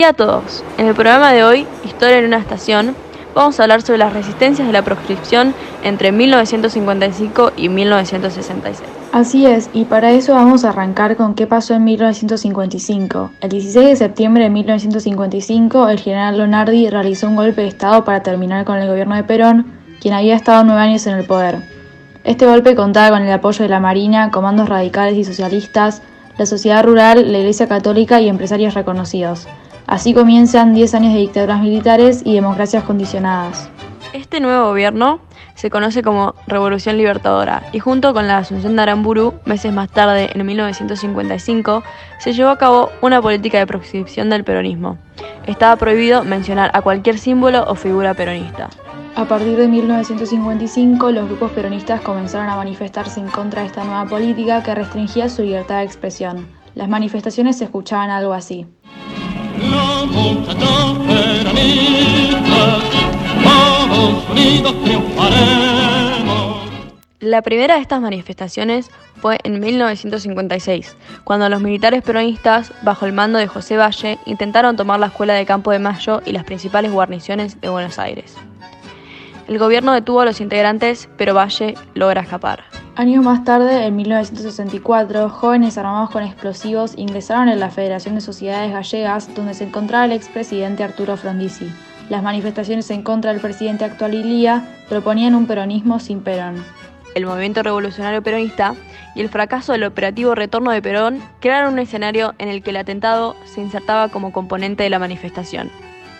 Y a todos, en el programa de hoy, Historia en una estación, vamos a hablar sobre las resistencias de la proscripción entre 1955 y 1966. Así es, y para eso vamos a arrancar con qué pasó en 1955. El 16 de septiembre de 1955, el general Lonardi realizó un golpe de Estado para terminar con el gobierno de Perón, quien había estado nueve años en el poder. Este golpe contaba con el apoyo de la Marina, comandos radicales y socialistas, la sociedad rural, la Iglesia Católica y empresarios reconocidos. Así comienzan 10 años de dictaduras militares y democracias condicionadas. Este nuevo gobierno se conoce como Revolución Libertadora y junto con la asunción de Aramburu, meses más tarde, en 1955, se llevó a cabo una política de proscripción del peronismo. Estaba prohibido mencionar a cualquier símbolo o figura peronista. A partir de 1955, los grupos peronistas comenzaron a manifestarse en contra de esta nueva política que restringía su libertad de expresión. Las manifestaciones se escuchaban algo así. La primera de estas manifestaciones fue en 1956, cuando los militares peronistas, bajo el mando de José Valle, intentaron tomar la escuela de Campo de Mayo y las principales guarniciones de Buenos Aires. El gobierno detuvo a los integrantes, pero Valle logra escapar. Años más tarde, en 1964, jóvenes armados con explosivos ingresaron en la Federación de Sociedades Gallegas, donde se encontraba el expresidente Arturo Frondizi. Las manifestaciones en contra del presidente actual Ilía proponían un peronismo sin Perón. El movimiento revolucionario peronista y el fracaso del operativo retorno de Perón crearon un escenario en el que el atentado se insertaba como componente de la manifestación.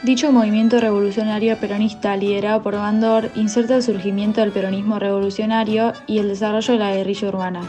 Dicho movimiento revolucionario peronista liderado por Bandor inserta el surgimiento del peronismo revolucionario y el desarrollo de la guerrilla urbana.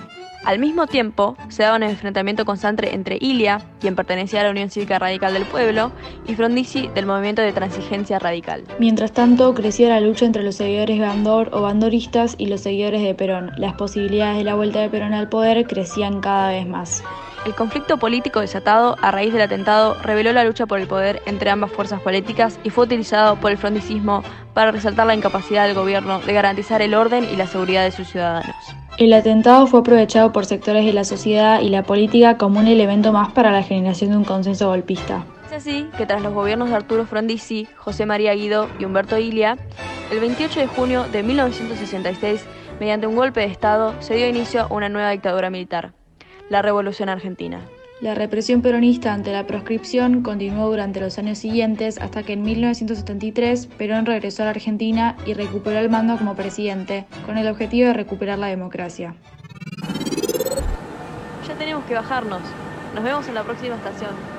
Al mismo tiempo, se daba un enfrentamiento constante entre Ilia, quien pertenecía a la Unión Cívica Radical del Pueblo, y Frondizi, del movimiento de transigencia radical. Mientras tanto, crecía la lucha entre los seguidores de Bandor o bandoristas y los seguidores de Perón. Las posibilidades de la vuelta de Perón al poder crecían cada vez más. El conflicto político desatado a raíz del atentado reveló la lucha por el poder entre ambas fuerzas políticas y fue utilizado por el frondicismo para resaltar la incapacidad del gobierno de garantizar el orden y la seguridad de sus ciudadanos. El atentado fue aprovechado por sectores de la sociedad y la política como un elemento más para la generación de un consenso golpista. Es así que tras los gobiernos de Arturo Frondizi, José María Guido y Humberto Ilia, el 28 de junio de 1966, mediante un golpe de Estado, se dio inicio a una nueva dictadura militar, la Revolución Argentina. La represión peronista ante la proscripción continuó durante los años siguientes hasta que en 1973 Perón regresó a la Argentina y recuperó el mando como presidente, con el objetivo de recuperar la democracia. Ya tenemos que bajarnos. Nos vemos en la próxima estación.